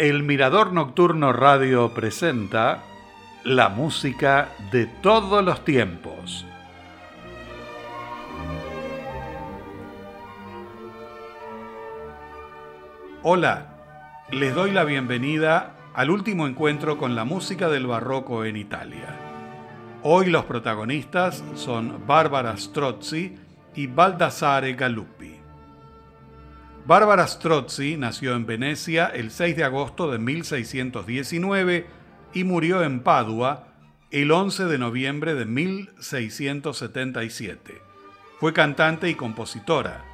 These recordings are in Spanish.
El Mirador Nocturno Radio presenta la música de todos los tiempos. Hola, les doy la bienvenida al último encuentro con la música del barroco en Italia. Hoy los protagonistas son Barbara Strozzi y Baldassare Galuppi. Bárbara Strozzi nació en Venecia el 6 de agosto de 1619 y murió en Padua el 11 de noviembre de 1677. Fue cantante y compositora.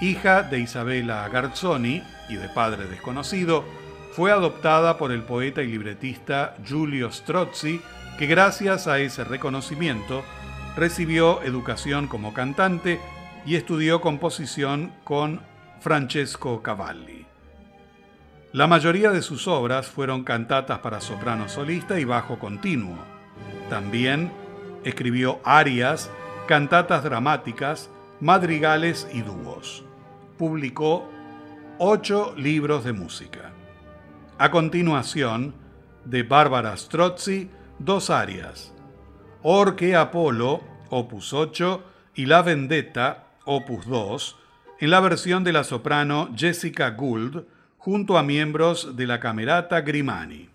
Hija de Isabella Garzoni y de padre desconocido, fue adoptada por el poeta y libretista Giulio Strozzi, que gracias a ese reconocimiento recibió educación como cantante y estudió composición con Francesco Cavalli. La mayoría de sus obras fueron cantatas para soprano solista y bajo continuo. También escribió arias, cantatas dramáticas, madrigales y dúos. Publicó ocho libros de música. A continuación, de Bárbara Strozzi, dos arias. Orque Apolo, opus 8, y La Vendetta, opus 2, en la versión de la soprano Jessica Gould junto a miembros de la Camerata Grimani.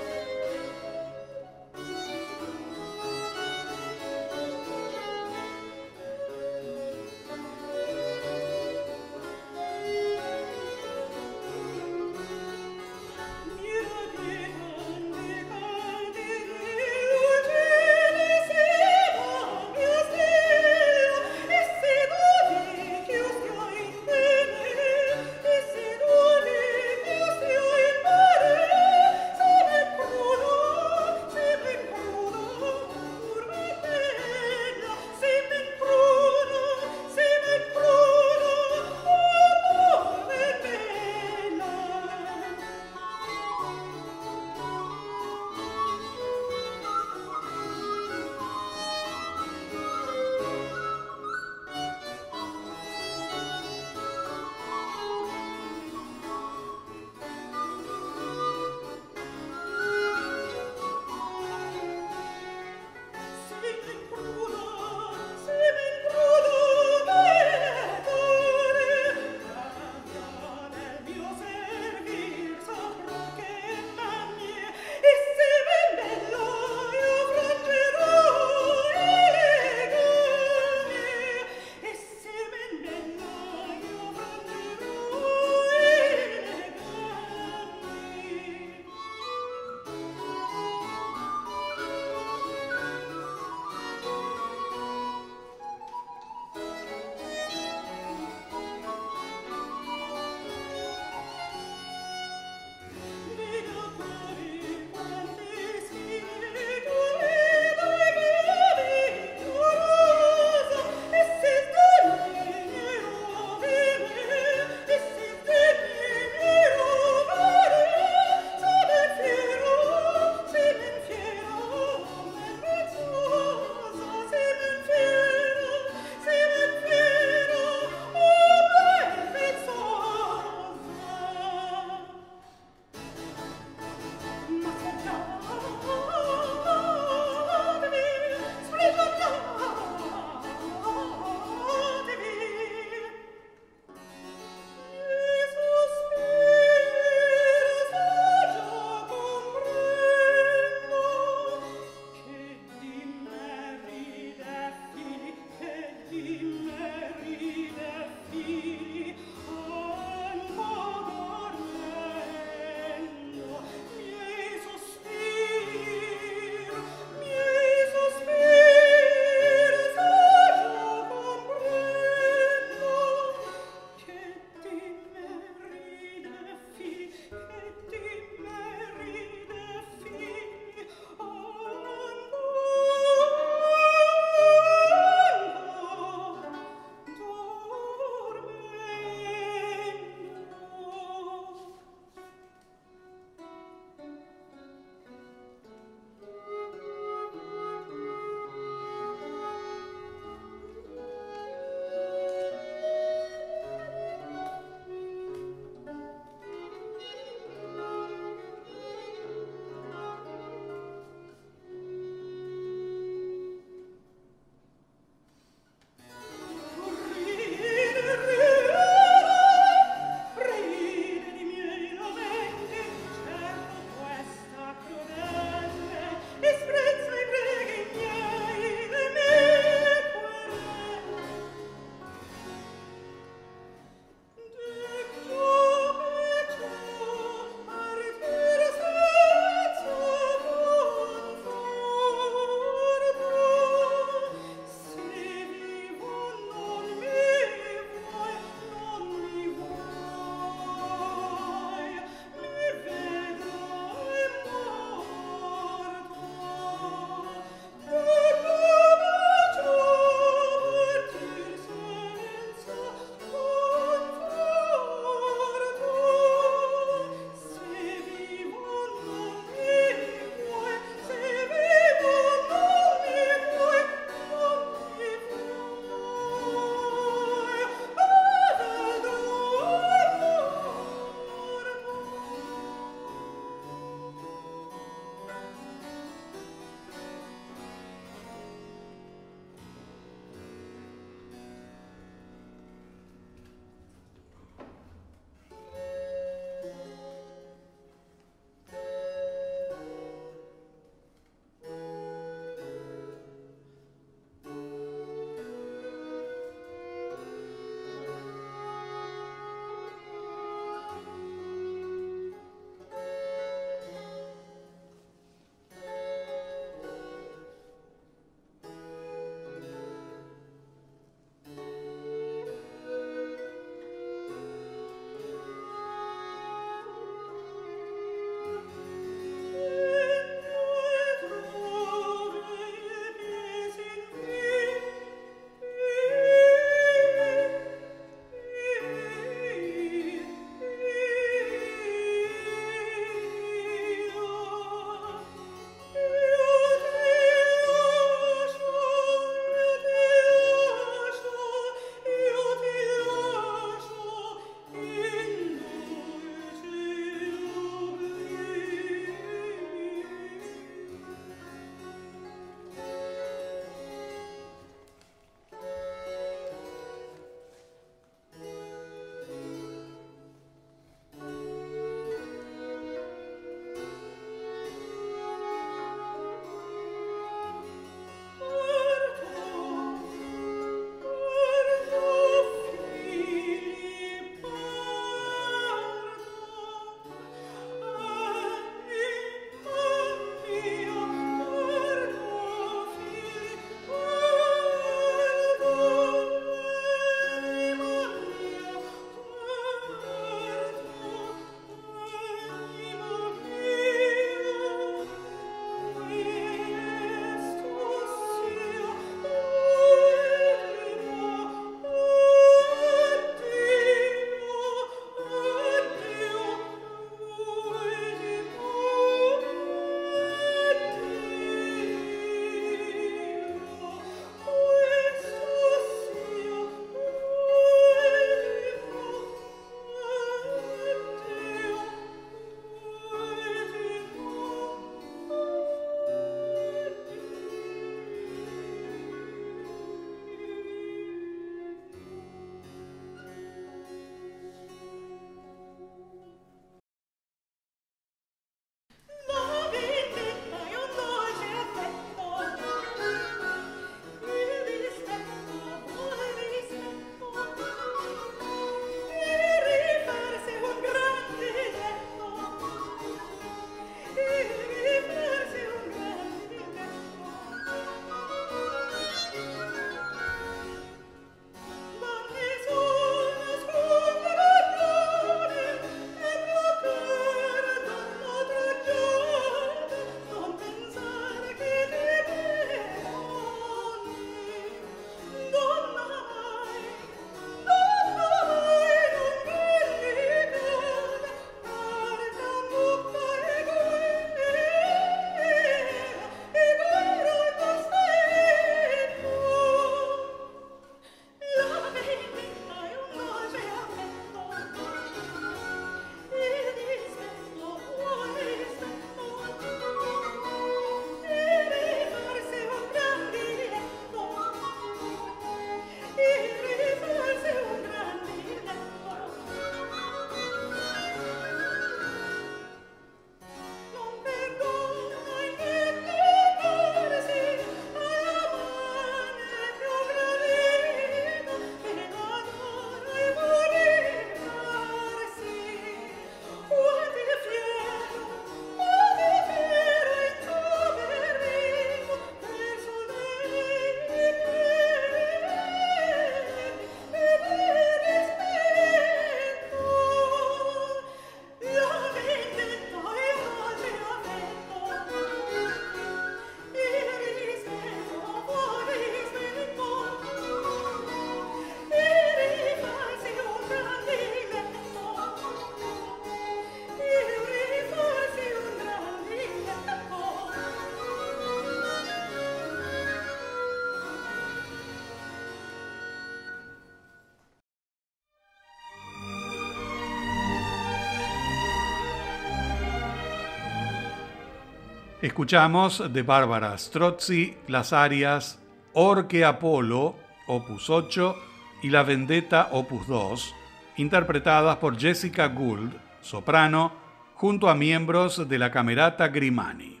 Escuchamos de Bárbara Strozzi las arias Orque Apolo, opus 8, y La Vendetta, opus 2, interpretadas por Jessica Gould, soprano, junto a miembros de la Camerata Grimani.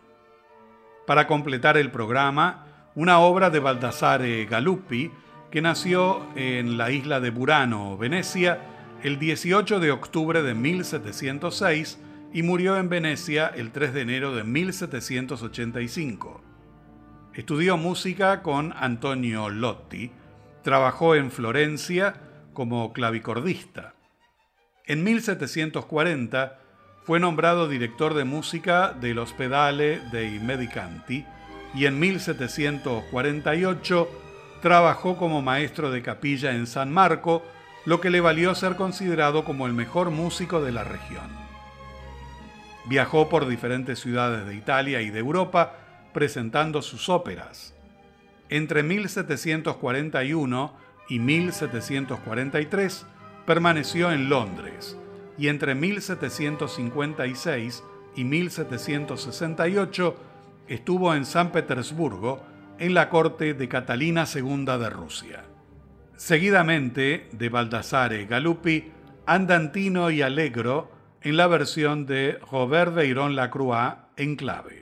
Para completar el programa, una obra de Baldassare Galuppi, que nació en la isla de Burano, Venecia, el 18 de octubre de 1706 y murió en Venecia el 3 de enero de 1785. Estudió música con Antonio Lotti, trabajó en Florencia como clavicordista. En 1740 fue nombrado director de música del Ospedale dei Medicanti y en 1748 trabajó como maestro de capilla en San Marco, lo que le valió ser considerado como el mejor músico de la región. Viajó por diferentes ciudades de Italia y de Europa presentando sus óperas. Entre 1741 y 1743 permaneció en Londres y entre 1756 y 1768 estuvo en San Petersburgo en la corte de Catalina II de Rusia. Seguidamente de Baldassare Galuppi, Andantino y Allegro en la versión de Robert Veyron Lacroix en clave.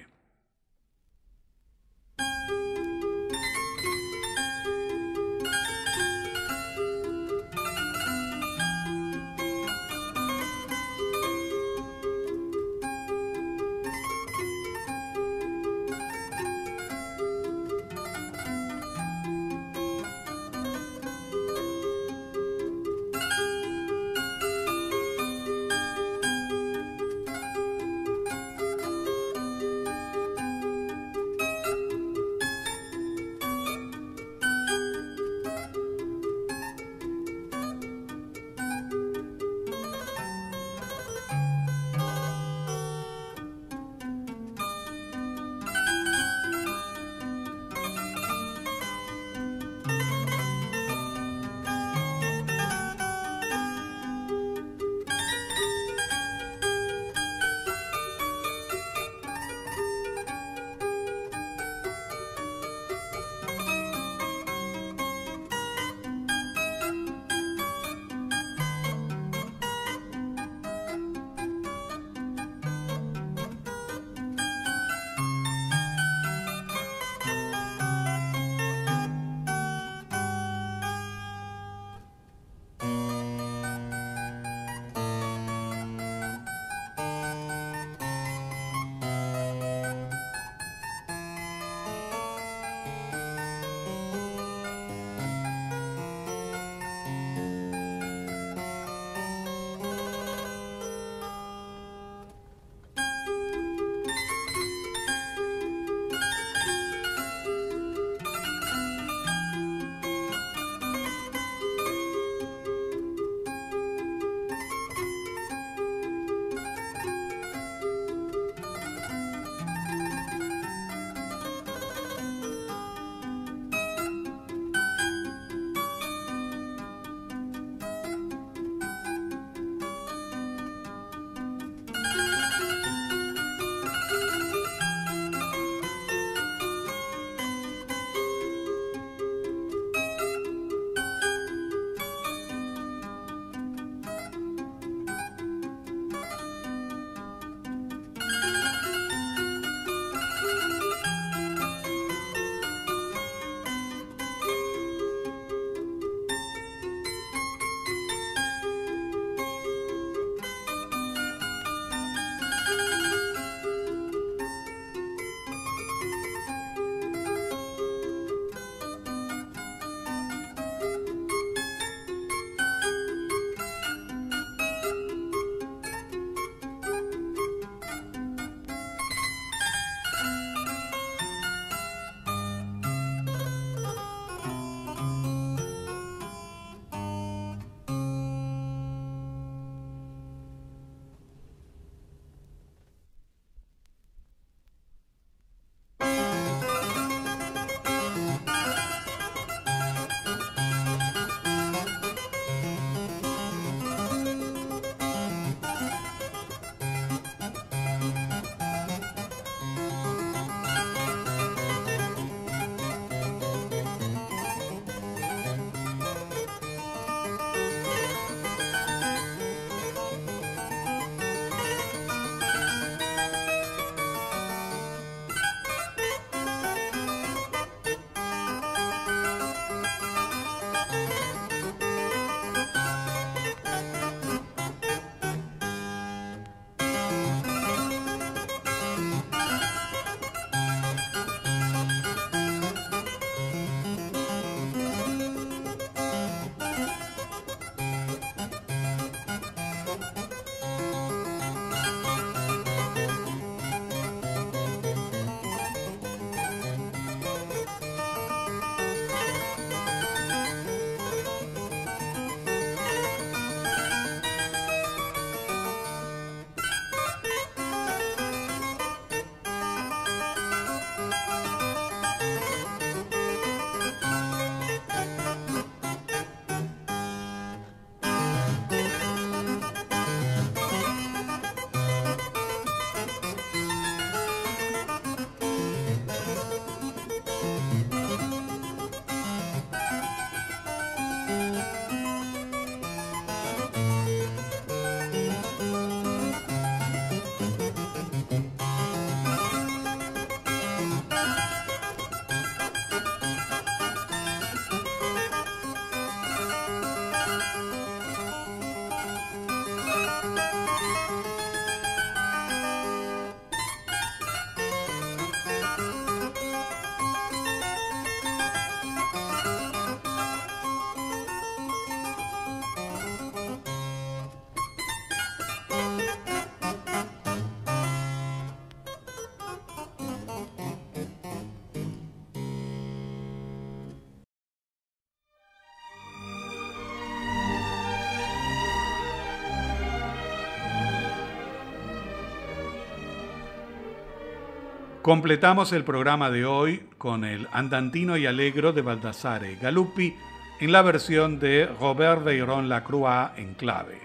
Completamos el programa de hoy con el Andantino y Alegro de Baldassare Galuppi en la versión de Robert Veyron Lacroix en clave.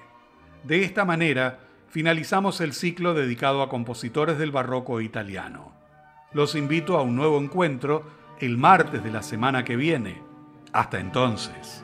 De esta manera, finalizamos el ciclo dedicado a compositores del barroco italiano. Los invito a un nuevo encuentro el martes de la semana que viene. Hasta entonces.